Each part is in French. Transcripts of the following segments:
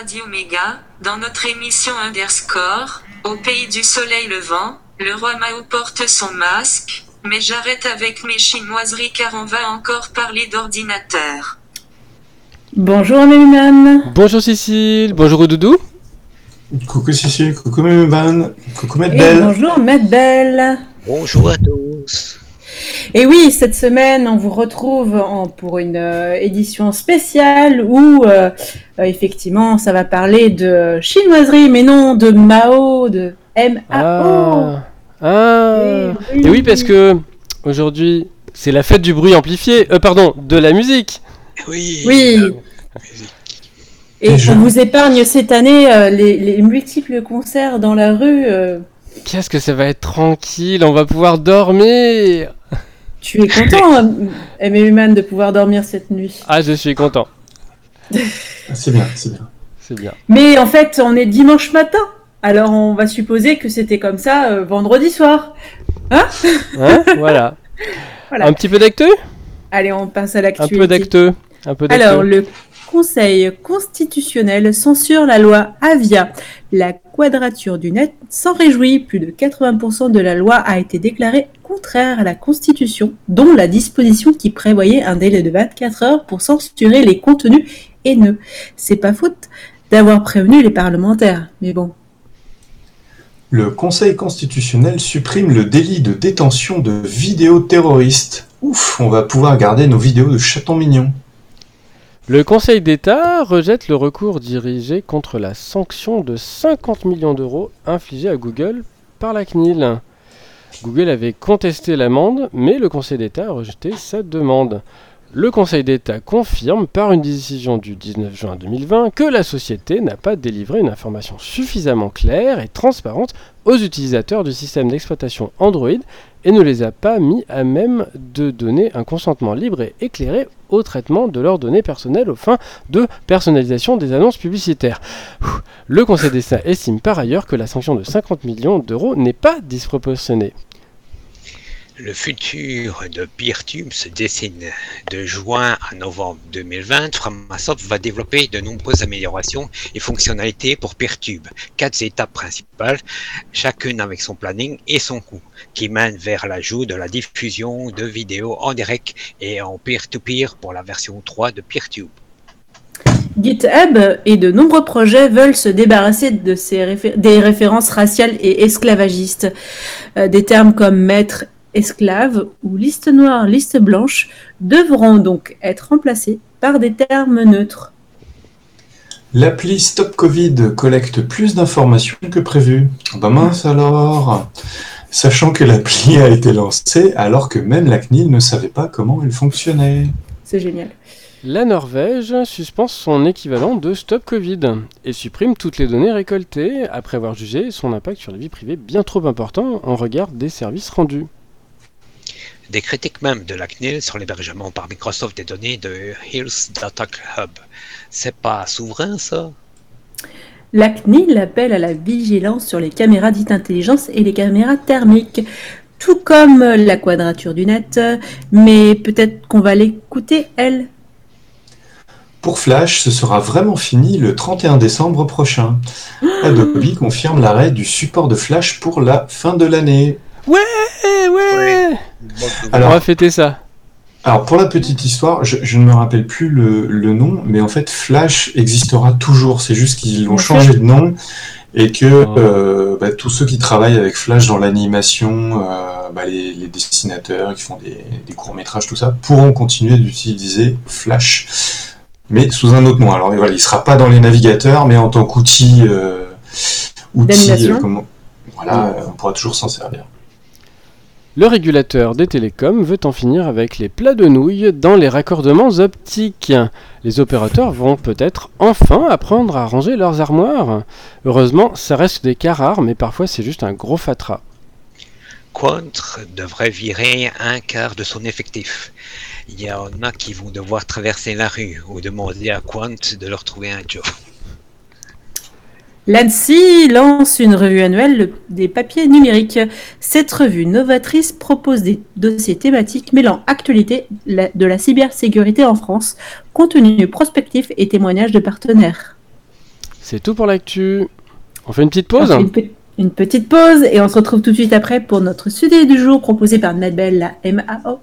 Radio Méga, dans notre émission Underscore, au pays du soleil levant, le roi Mao porte son masque, mais j'arrête avec mes chinoiseries car on va encore parler d'ordinateur. Bonjour Méluman. Bonjour Cécile, bonjour Doudou. Coucou Cécile, coucou Méluman, coucou Maître Et Belle. bonjour Maître Belle. Bonjour à tous. Et oui, cette semaine, on vous retrouve en- pour une euh, édition spéciale où, euh, euh, effectivement, ça va parler de chinoiserie, mais non de Mao, de M-A-O. Ah, ah. Et oui, parce que aujourd'hui, c'est la fête du bruit amplifié, euh, pardon, de la musique. Oui. Oui. Et Et je- on vous épargne cette année euh, les, les multiples concerts dans la rue. Qu'est-ce que ça va être tranquille, on va pouvoir dormir. tu es content, Aimé Human, de pouvoir dormir cette nuit. Ah, je suis content, C'est bien, c'est bien. c'est bien. Mais en fait, on est dimanche matin. Alors on va supposer que c'était comme ça euh, vendredi soir. Hein Voilà. Voilà. Un petit peu d'actu? Allez, on passe à Un l'actualité. peu d'actu. Un peu d'actu. Alors, le Conseil constitutionnel censure la loi Avia. La quadrature du net s'en réjouit. Plus de 80% de la loi a été déclarée contraire à la Constitution, dont la disposition qui prévoyait un délai de 24 heures pour censurer les contenus haineux. C'est pas faute d'avoir prévenu les parlementaires, mais bon. Le Conseil constitutionnel supprime le délit de détention de vidéos terroristes. Ouf, on va pouvoir garder nos vidéos de chatons mignons. Le Conseil d'État rejette le recours dirigé contre la sanction de 50 millions d'euros infligée à Google par la CNIL. Google avait contesté l'amende, mais le Conseil d'État a rejeté sa demande. Le Conseil d'État confirme par une décision du 19 juin 2020 que la société n'a pas délivré une information suffisamment claire et transparente aux utilisateurs du système d'exploitation Android et ne les a pas mis à même de donner un consentement libre et éclairé au traitement de leurs données personnelles aux fins de personnalisation des annonces publicitaires. Le Conseil d'État estime par ailleurs que la sanction de 50 millions d'euros n'est pas disproportionnée. Le futur de Peertube se dessine. De juin à novembre 2020, Framasoft va développer de nombreuses améliorations et fonctionnalités pour Peertube. Quatre étapes principales, chacune avec son planning et son coût, qui mènent vers l'ajout de la diffusion de vidéos en direct et en peer-to-peer pour la version 3 de Peertube. GitHub et de nombreux projets veulent se débarrasser de des références raciales et esclavagistes. Euh, des termes comme maître, esclave ou liste noire, liste blanche devront donc être remplacés par des termes neutres. L'appli Stop Covid collecte plus d'informations que prévu. Bah mince alors Sachant que l'appli a été lancée alors que même la CNIL ne savait pas comment elle fonctionnait. C'est génial. La Norvège suspend son équivalent de Stop Covid et supprime toutes les données récoltées après avoir jugé son impact sur la vie privée bien trop important en regard des services rendus. Des critiques même de la CNIL sur l'hébergement par Microsoft des données de Hills Data Hub. C'est pas souverain ça? La CNIL appelle à la vigilance sur les caméras dites intelligence et les caméras thermiques, tout comme la quadrature du net, mais peut-être qu'on va l'écouter, elle. Pour Flash, ce sera vraiment fini le 31 décembre prochain. Adobe confirme l'arrêt du support de Flash pour la fin de l'année. Eh ouais On Alors, va fêter ça. Alors pour la petite histoire, je, je ne me rappelle plus le, le nom, mais en fait Flash existera toujours. C'est juste qu'ils l'ont changé de nom et que Oh. euh, bah, tous ceux qui travaillent avec Flash dans l'animation, euh, bah, les, les dessinateurs qui font des, des courts métrages, tout ça, pourront continuer d'utiliser Flash, mais sous un autre nom. Alors voilà, il sera pas dans les navigateurs, mais en tant qu'outil, euh, outil, D'animation. comment- voilà, euh, on pourra toujours s'en servir. Le régulateur des télécoms veut en finir avec les plats de nouilles dans les raccordements optiques. Les opérateurs vont peut-être enfin apprendre à ranger leurs armoires. Heureusement, ça reste des cas rares, mais parfois c'est juste un gros fatras. Quant devrait virer un quart de son effectif. Il y en a qui vont devoir traverser la rue ou demander à Quant de leur trouver un job. L'ANSI lance une revue annuelle le- des papiers numériques. Cette revue novatrice propose des dossiers thématiques mêlant actualité de la cybersécurité en France, contenu prospectif et témoignages de partenaires. C'est tout pour l'actu. On fait une petite pause une, pe- une petite pause et on se retrouve tout de suite après pour notre sujet du jour proposé par Nadbel, la MAO.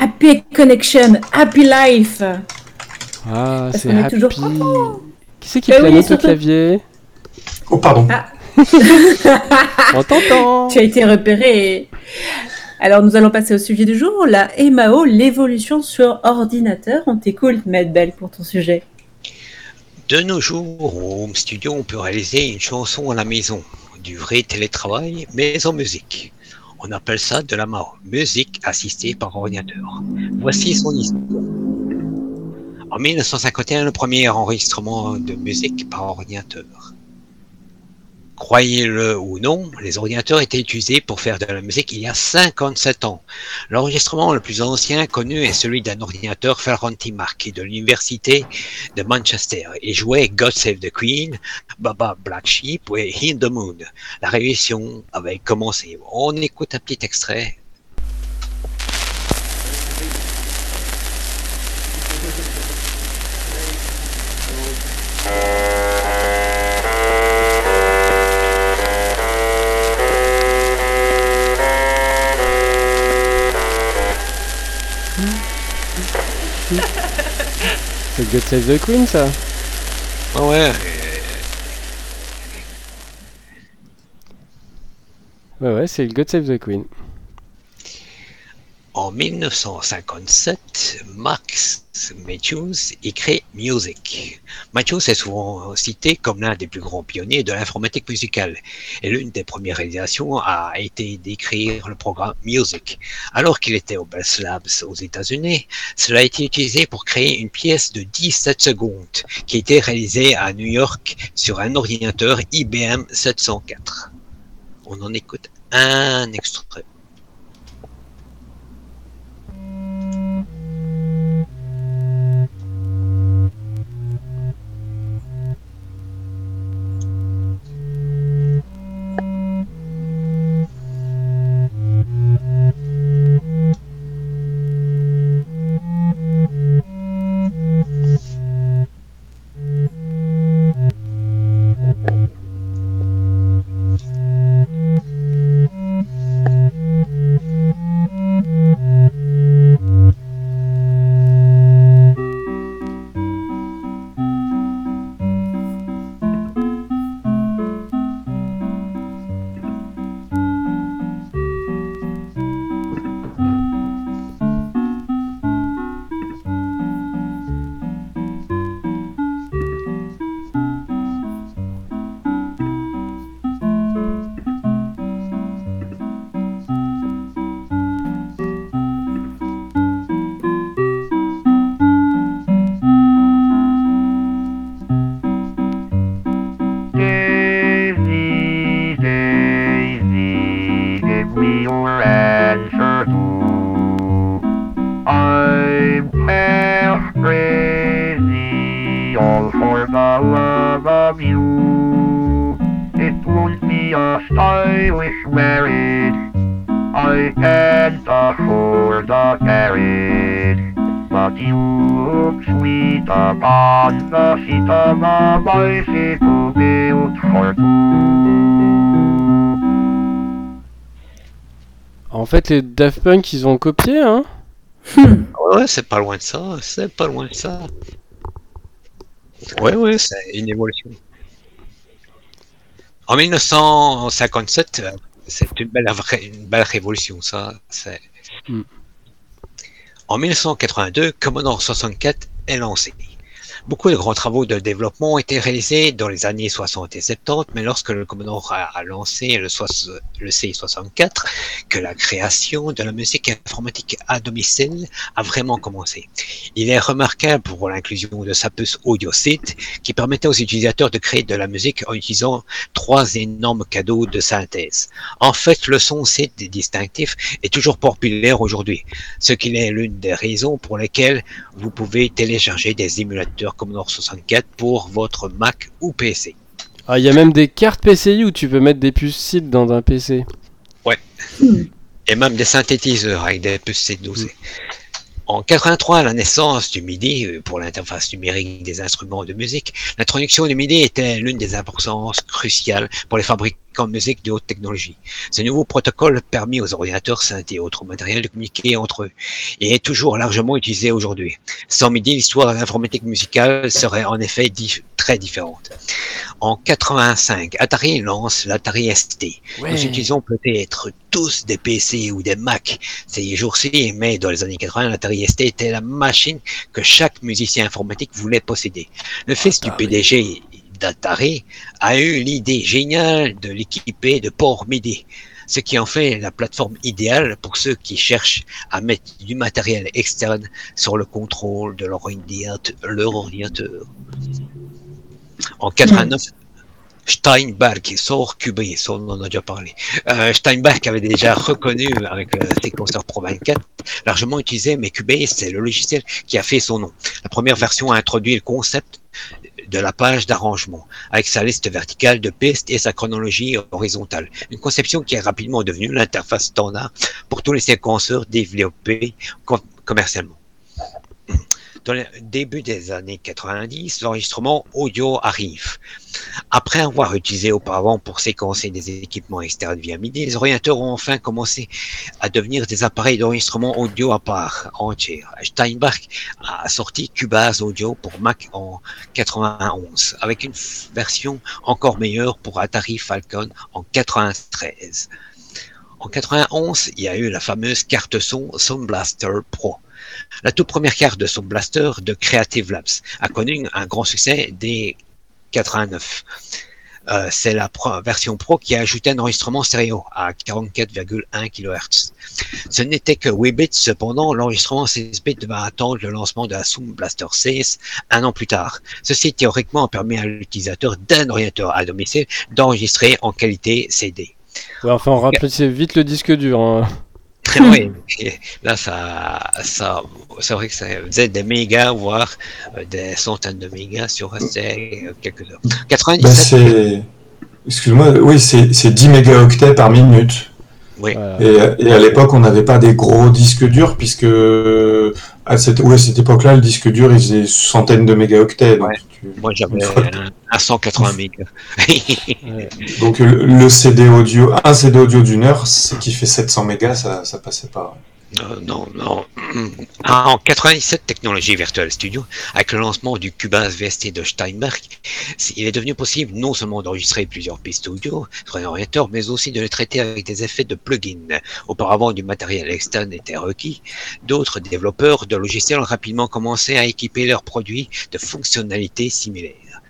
Happy Connection, Happy Life. Ah, c'est happy. toujours. Qui c'est qui Bah oui, pianote au surtout- clavier Oh, pardon. Ah. On t'entend Tu as été repéré. Alors nous allons passer au sujet du jour, la MAO, l'évolution sur ordinateur. On t'écoute, Medbel, pour ton sujet. De nos jours, au home studio, on peut réaliser une chanson à la maison, du vrai télétravail, mais en musique. On appelle ça de la musique assistée par ordinateur. Voici son histoire. En 1951, le premier enregistrement de musique par ordinateur. Croyez-le ou non, les ordinateurs étaient utilisés pour faire de la musique il y a 57 ans. L'enregistrement le plus ancien connu est celui d'un ordinateur Ferranti Mark de l'université de Manchester et jouait God Save the Queen, Baba Black Sheep et In the Moon. La révision avait commencé. On écoute un petit extrait. C'est God Save the Queen, ça Ah ouais, Ouais, ouais, c'est le God Save the Queen. En 1957, Max Matthews écrit Music. Matthews est souvent cité comme l'un des plus grands pionniers de l'informatique musicale, et l'une des premières réalisations a été d'écrire le programme Music. Alors qu'il était au Bell Labs aux États-Unis, cela a été utilisé pour créer une pièce de 17 secondes qui a été réalisée à New York sur un ordinateur IBM 704. On en écoute un extrait. En fait, les Daft Punk, ils ont copié, hein Ouais, c'est pas loin de ça, c'est pas loin de ça. Ouais, ouais, c'est une évolution. En 1957, euh, c'est une belle, vraie- une belle révolution, ça. c'est- Mm. En 1982, Commodore 64 est lancé. Beaucoup de grands travaux de développement ont été réalisés dans les années 60 et 70, mais lorsque le Commodore a, lancé le, soix- le CI64, que la création de la musique informatique à domicile a vraiment commencé. Il est remarquable pour l'inclusion de sa puce audio SID qui permettait aux utilisateurs de créer de la musique en utilisant trois énormes cadeaux de synthèse. En fait, le son SID distinctif est toujours populaire aujourd'hui, ce qui est l'une des raisons pour lesquelles vous pouvez télécharger des émulateurs Commodore 64 pour votre Mac ou PC. Ah, il y a même des cartes PCI où tu peux mettre des puces SID dans un PC. et même des synthétiseurs avec des puces C12. En 83, à la naissance du MIDI, euh, pour l'interface numérique des instruments de musique, l'introduction du MIDI était l'une des importances cruciales pour les fabricants de musique de haute technologie. Ce nouveau protocole permet aux ordinateurs, synthés et autres matériels de communiquer entre eux et est toujours largement utilisé aujourd'hui. Sans MIDI, l'histoire de l'informatique musicale serait en effet très différente. En 85, Atari lance l'Atari ST. Nous utilisons peut-être tous des PC ou des Mac ces jours-ci, mais dans les années 80, l'Atari ST était la machine que chaque musicien informatique voulait posséder. Le fils du PDG d'Atari a eu l'idée géniale de l'équiper de port MIDI, ce qui en fait la plateforme idéale pour ceux qui cherchent à mettre du matériel externe sur le contrôle de leur ordinateur. En 89, Steinberg sort Cubase, on en a déjà parlé. Euh, Steinberg avait déjà reconnu avec le séquenceur Pro 24, largement utilisé, mais Cubase, c'est le logiciel qui a fait son nom. La première version a introduit le concept de la page d'arrangement, avec sa liste verticale de pistes et sa chronologie horizontale. Une conception qui est rapidement devenue l'interface standard pour tous les séquenceurs développés com- commercialement. Dans le début des années 90, l'enregistrement audio arrive. Après avoir utilisé auparavant pour séquencer des équipements externes via MIDI, les ordinateurs ont enfin commencé à devenir des appareils d'enregistrement audio à part entière. Steinbach a sorti Cubase Audio pour Mac en 91, avec une version encore meilleure pour Atari Falcon en 93. En 91, il y a eu la fameuse carte son Sound Blaster Pro. La toute première carte de Sound Blaster de Creative Labs a connu un grand succès dès 89. Euh, c'est la version Pro qui a ajouté un enregistrement stéréo à 44,1 kHz. Ce n'était que 8 bits, cependant, l'enregistrement 16 bits va attendre le lancement de la Sound Blaster 16 un an plus tard. Ceci théoriquement permet à l'utilisateur d'un ordinateur à domicile d'enregistrer en qualité CD. Enfin, on vite le disque dur. hein. Oui, et là, ça, ça, c'est vrai que ça faisait des mégas, voire euh, des centaines de mégas sur euh, quelques heures. Bah, 97, c'est. Excuse-moi, oui, c'est c'est 10 mégaoctets par minute. oui. Et à l'époque, on n'avait pas des gros disques durs, puisque à cette, ouais, cette époque-là, le disque dur, il faisait centaines de mégaoctets. Donc, Ouais. tu- Moi, j'avais un, un 180 mégas. Donc le, le CD audio, un CD audio d'une heure, c'est qui fait 700 mégas, ça, ça passait pas. Euh, non, non. Ah, En 97, Technologie Virtual Studio, avec le lancement du Cubase VST de Steinberg, il est devenu possible non seulement d'enregistrer plusieurs pistes audio sur un ordinateur, mais aussi de les traiter avec des effets de plugins. Auparavant, du matériel externe était requis. D'autres développeurs de logiciels ont rapidement commencé à équiper leurs produits de fonctionnalités similaires.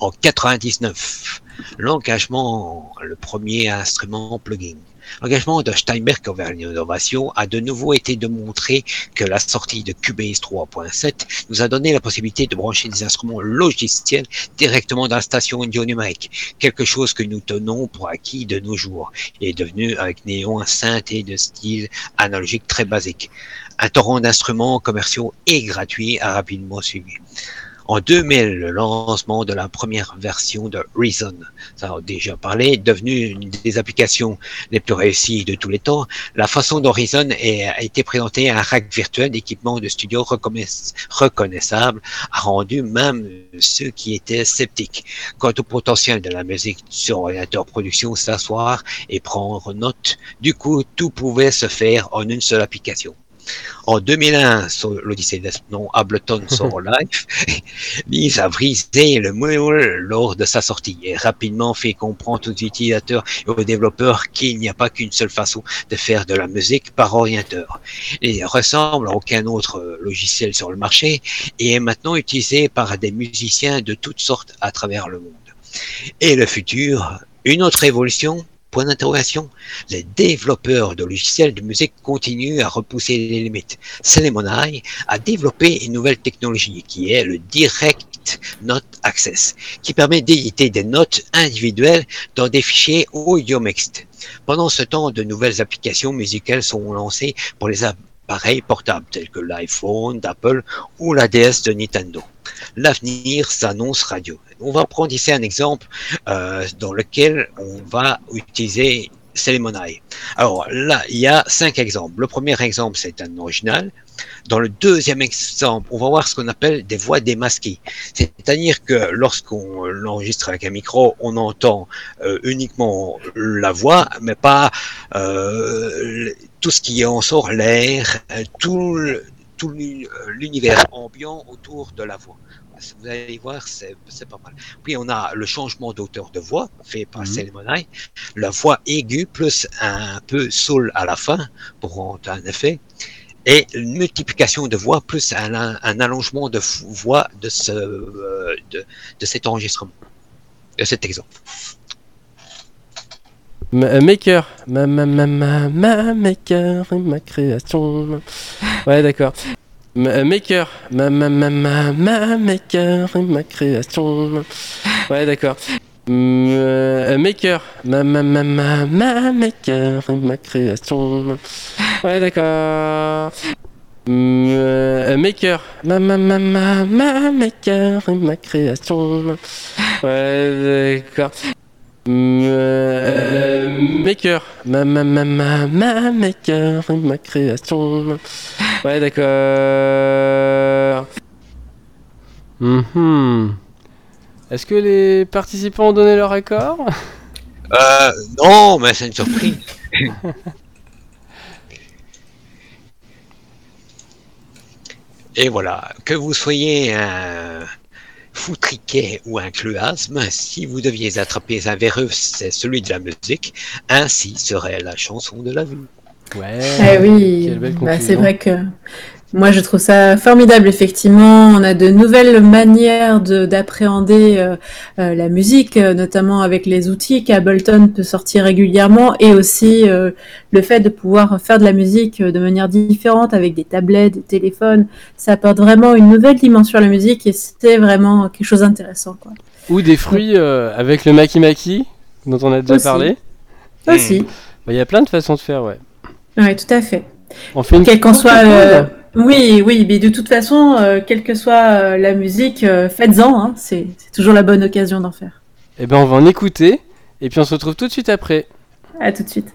En 99, l'engagement, le premier instrument plugin. L'engagement de Steinberg envers l'innovation a de nouveau été de montrer que la sortie de Cubase 3.7 nous a donné la possibilité de brancher des instruments logiciels directement dans la station audio numérique, quelque chose que nous tenons pour acquis de nos jours. Il est devenu avec Néon un synthé de style analogique très basique. Un torrent d'instruments commerciaux et gratuits a rapidement suivi. En 2000, le lancement de la première version de Reason, ça a déjà parlé, devenu une des applications les plus réussies de tous les temps. La façon dont Reason a été présenté un rack virtuel d'équipement de studio reconnaissable a rendu même ceux qui étaient sceptiques quant au potentiel de la musique sur ordinateur production s'asseoir et prendre note. Du coup, tout pouvait se faire en une seule application. En 2001, sur l'Odyssée non Ableton Solo Life, mise à briser le moule lors de sa sortie et rapidement fait comprendre aux utilisateurs et aux développeurs qu'il n'y a pas qu'une seule façon de faire de la musique par ordinateur. Il ressemble à aucun autre logiciel sur le marché et est maintenant utilisé par des musiciens de toutes sortes à travers le monde. Et le futur, une autre évolution Point d'interrogation. Les développeurs de logiciels de musique continuent à repousser les limites. Celemoni a développé une nouvelle technologie qui est le Direct Note Access, qui permet d'éditer des notes individuelles dans des fichiers audio mixtes. Pendant ce temps, de nouvelles applications musicales sont lancées pour les appareils portables tels que l'iPhone d'Apple ou la DS de Nintendo. L'avenir s'annonce radio. On va prendre ici un exemple euh, dans lequel on va utiliser Celemoni. Alors là, il y a cinq exemples. Le premier exemple, c'est un original. Dans le deuxième exemple, on va voir ce qu'on appelle des voix démasquées. C'est-à-dire que lorsqu'on l'enregistre avec un micro, on entend euh, uniquement la voix, mais pas euh, tout ce qui en sort, l'air, euh, tout, l'univers ambiant autour de la voix. Vous allez voir, c'est pas mal. Puis on a le changement d'auteur de voix fait par. Selmonai, la voix aiguë plus un peu soul à la fin pour rendre un effet, et une multiplication de voix plus un, un allongement de voix de, ce, euh, de, de cet enregistrement, de cet exemple. Ma- euh, maker, ma, ma, ma, ma, ma maker, ma création. Ouais, d'accord. Ma- euh, maker, ma, ma, ma, ma, ma maker, ma création. Ouais, d'accord. Euh, maker, ma, ma, ma, ma, ma maker, ma création. Ouais, d'accord. Mm, euh, maker, ma, ma, ma, ma, ma maker, ma création. Ouais, d'accord. Euh, maker, ma, ma, ma, ma, ma maker, ma création. Ouais, d'accord. Mhm. Est-ce que les participants ont donné leur accord? Euh, non, mais c'est une surprise. Et voilà, que vous soyez un foutriquet ou un cloasme, si vous deviez attraper un véreux, c'est celui de la musique, ainsi serait la chanson de la vie. Ouais. Eh oui, bah, c'est vrai que moi je trouve ça formidable effectivement. On a de nouvelles manières de- d'appréhender euh, euh, la musique, euh, notamment avec les outils qu'Ableton peut sortir régulièrement et aussi le fait de pouvoir faire de la musique de manière différente avec des tablettes, des téléphones. Ça apporte vraiment une nouvelle dimension à la musique et c'est vraiment quelque chose d'intéressant. Ou des fruits avec le maki maki, dont on a déjà Aussi. parlé. Aussi, Bah, Il y a plein de façons de faire, ouais. oui, tout à fait. On fait une Quelle qu'en soit, oui, oui, mais de toute façon, euh, quelle que soit euh, la musique, euh, faites-en. Hein, c'est c'est toujours la bonne occasion d'en faire. Eh ben, on va en écouter, et puis on se retrouve tout de suite après. À tout de suite.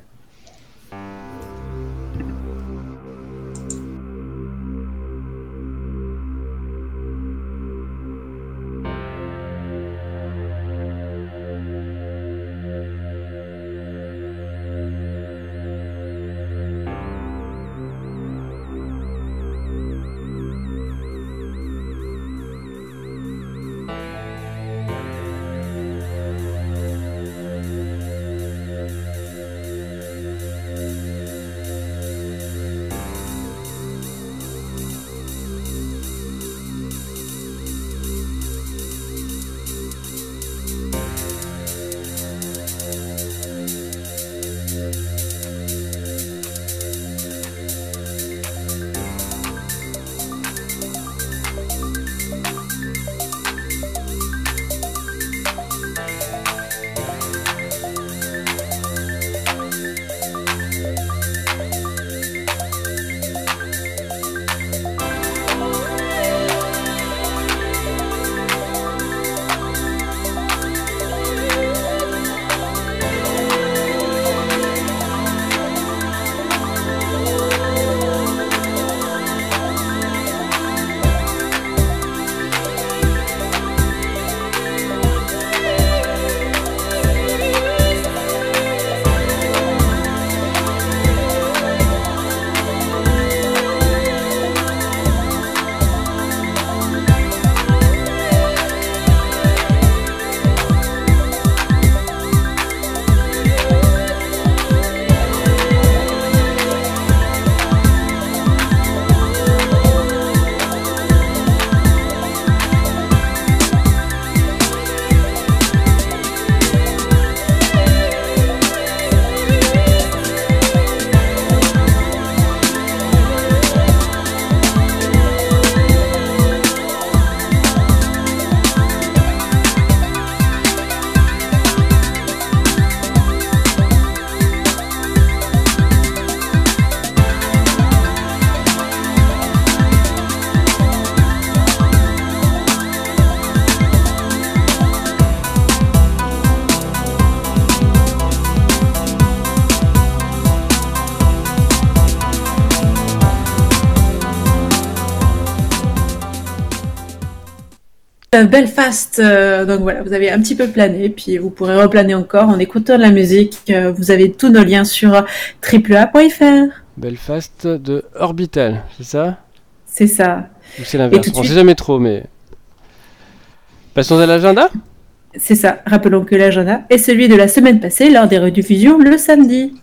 Belfast. Euh, donc voilà, vous avez un petit peu plané, puis vous pourrez replaner encore en écoutant de la musique. Euh, vous avez tous nos liens sur triplea.fr. Belfast de Orbital, c'est ça? C'est ça. Ou c'est l'inverse On suite- sait jamais trop, mais. Passons à l'agenda? C'est ça. Rappelons que l'agenda est celui de la semaine passée lors des rediffusions le samedi.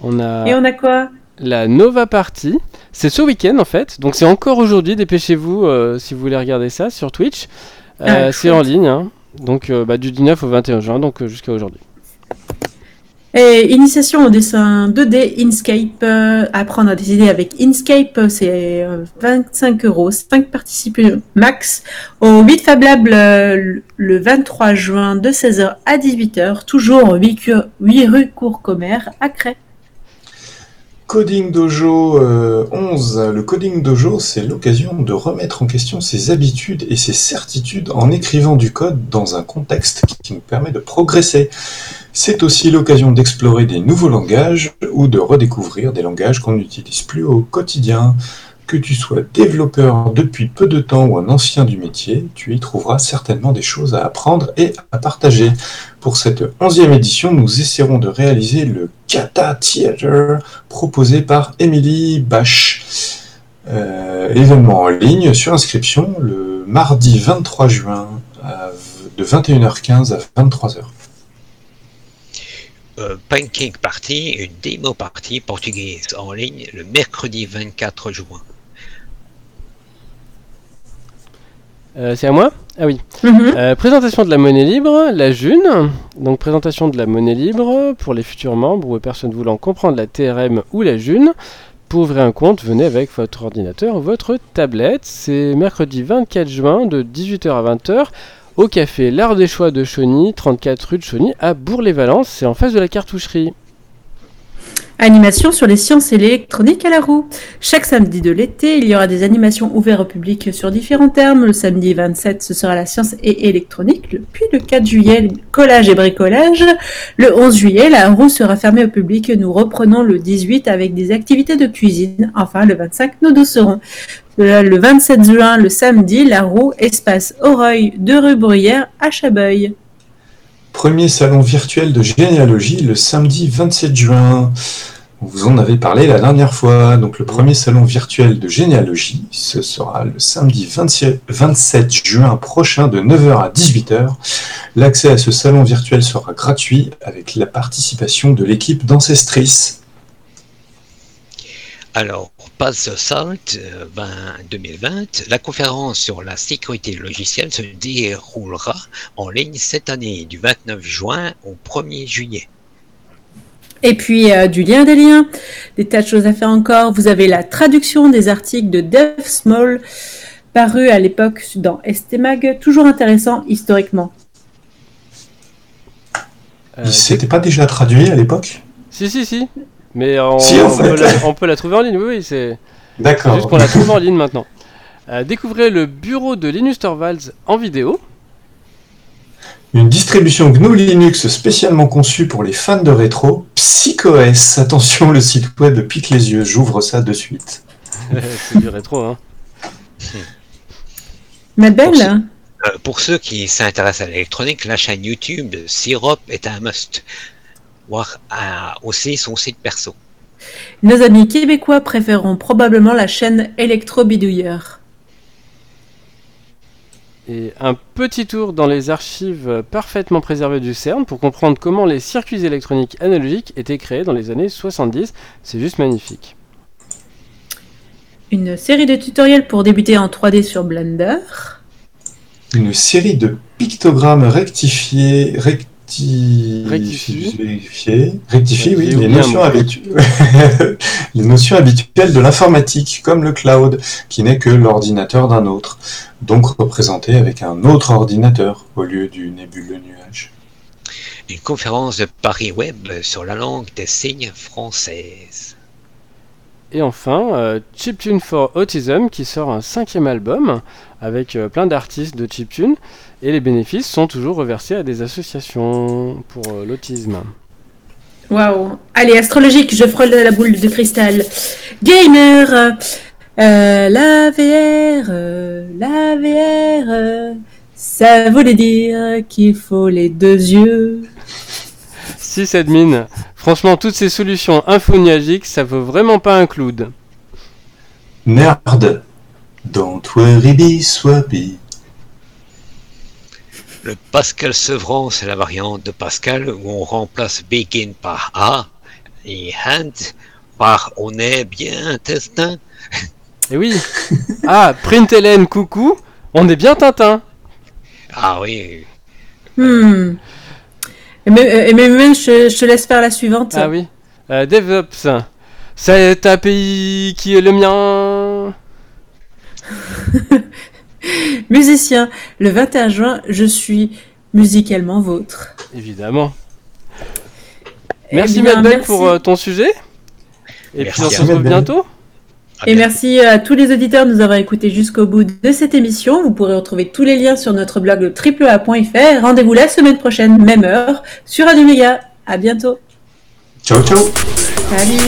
On a Et on a quoi? La Nova Party. C'est ce week-end en fait, donc c'est encore aujourd'hui. Dépêchez-vous euh, si vous voulez regarder ça sur Twitch. Euh, Ah, c'est en ligne, hein. donc euh, bah, du 19 au 21 juin, donc jusqu'à aujourd'hui. Et initiation au dessin 2D Inkscape. euh, apprendre à dessiner avec Inkscape, euh, c'est euh, 25 euros, 5 participants max. Au 8 Fab Lab le 23 juin de 16h à 18h, toujours 8, 8 rue Courcommer à Cray. Coding Dojo euh, 11. Le Coding Dojo, c'est l'occasion de remettre en question ses habitudes et ses certitudes en écrivant du code dans un contexte qui nous permet de progresser. C'est aussi l'occasion d'explorer des nouveaux langages ou de redécouvrir des langages qu'on n'utilise plus au quotidien. Que tu sois développeur depuis peu de temps ou un ancien du métier, tu y trouveras certainement des choses à apprendre et à partager. Pour cette onzième édition, nous essaierons de réaliser le Kata Theater proposé par Émilie Bach. Euh, événement en ligne sur inscription le mardi 23 juin à de 21h15 à 23h. Euh, Pancake Party, une démo party portugaise en ligne le mercredi 24 juin. Euh, c'est à moi? Ah oui. Mhm. Euh, présentation de la monnaie libre, la June. Donc présentation de la monnaie libre pour les futurs membres ou personnes voulant comprendre la TRM ou la June. Pour ouvrir un compte, venez avec votre ordinateur ou votre tablette. C'est mercredi 24 juin de 18h à 20h au café L'Art des Choix de Chauny, 34 rue de Chauny à Bourg-les-Valences. C'est en face de la cartoucherie. Animation sur les sciences et l'électronique à la roue. Chaque samedi de l'été, il y aura des animations ouvertes au public sur différents termes. Le samedi 27, ce sera la science et électronique. Le- Puis le 4 juillet, collage et bricolage. Le 11 juillet, la roue sera fermée au public. Nous reprenons le 18 avec des activités de cuisine. Enfin, le 25, nous. Le le 27 juin, le samedi, la roue, espace Aureuil de rue Bruyère à Chabeuil. Premier salon virtuel de généalogie le samedi 27 juin. Vous en avait parlé la dernière fois. Donc le premier salon virtuel de généalogie, ce sera le samedi 27 27 juin prochain de 9h à 18h. L'accès à ce salon virtuel sera gratuit avec la participation de l'équipe d'Ancestris. Alors, Pass the Salt euh, 20 2020, la conférence sur la sécurité logicielle se déroulera en ligne cette année du 29 juin au 1er juillet. Et puis euh, du lien des liens, des tas de choses à faire encore. Vous avez la traduction des articles de Dev Small paru à l'époque dans STMag, toujours intéressant historiquement. Euh, Il s'était pas déjà traduit à l'époque? Si, si, si. Mais on, Si, peut la, on peut la trouver en ligne, oui, oui. C'est D'accord. juste qu'on la trouve en ligne maintenant. Euh, découvrez le bureau de Linus Torvalds en vidéo. Une distribution GNU Linux spécialement conçue pour les fans de rétro, PsychoS. Attention, le site web pique les yeux, j'ouvre ça de suite. c'est du rétro, hein. Ma belle, Merci. Euh, pour ceux qui s'intéressent à l'électronique, la chaîne YouTube Syrup est un must. Voir euh, aussi son site perso. nos amis québécois préféreront probablement la chaîne Electro Bidouilleur. Et un petit tour dans les archives parfaitement préservées du CERN pour comprendre comment les circuits électroniques analogiques étaient créés dans les années 70. C'est juste magnifique. Une série de tutoriels pour débuter en 3D sur Blender. Une série de pictogrammes rectifiés, recti... Rectifiés. rectifiés, rectifiés, oui, notions, habitu- les notions habituelles de l'informatique, comme le cloud, qui n'est que l'ordinateur d'un autre, donc représenté avec un autre ordinateur au lieu du nébuleux nuage. Une conférence de Paris Web sur la langue des signes française. Et enfin, euh, Chiptune for Autism qui sort un cinquième album avec euh, plein d'artistes de chiptune et les bénéfices sont toujours reversés à des associations pour euh, l'autisme. Waouh. Allez, astrologique, je frôle la boule de cristal. Gamer, la VR, la VR, Ça voulait dire qu'il faut les deux yeux. Mine. Franchement, toutes ces solutions infoniagiques, ça vaut vraiment pas un cloud. Merde. Don't worry, be swappy. Le Pascal Sevran, c'est la variante de Pascal où on remplace begin par A et hand par on est bien intestin. Et oui. Ah, print Hélène, coucou. On est bien Tintin. Ah oui, Hmm. Et même, et même- même, je, je te laisse faire la suivante. Ah oui. Euh, DevOps. C'est un pays qui est le mien. Musicien, le 21 juin, je suis musicalement vôtre. Évidemment. Eh Merci bien, Madbeck merci. pour euh, ton sujet. Et Merci puis on se retrouve bientôt. Et merci à tous les auditeurs de nous avoir écoutés jusqu'au bout de cette émission. Vous pourrez retrouver tous les liens sur notre blog triplea.fr. Rendez-vous la semaine prochaine, même heure, sur Radio Méga. À bientôt. Ciao, ciao. Salut.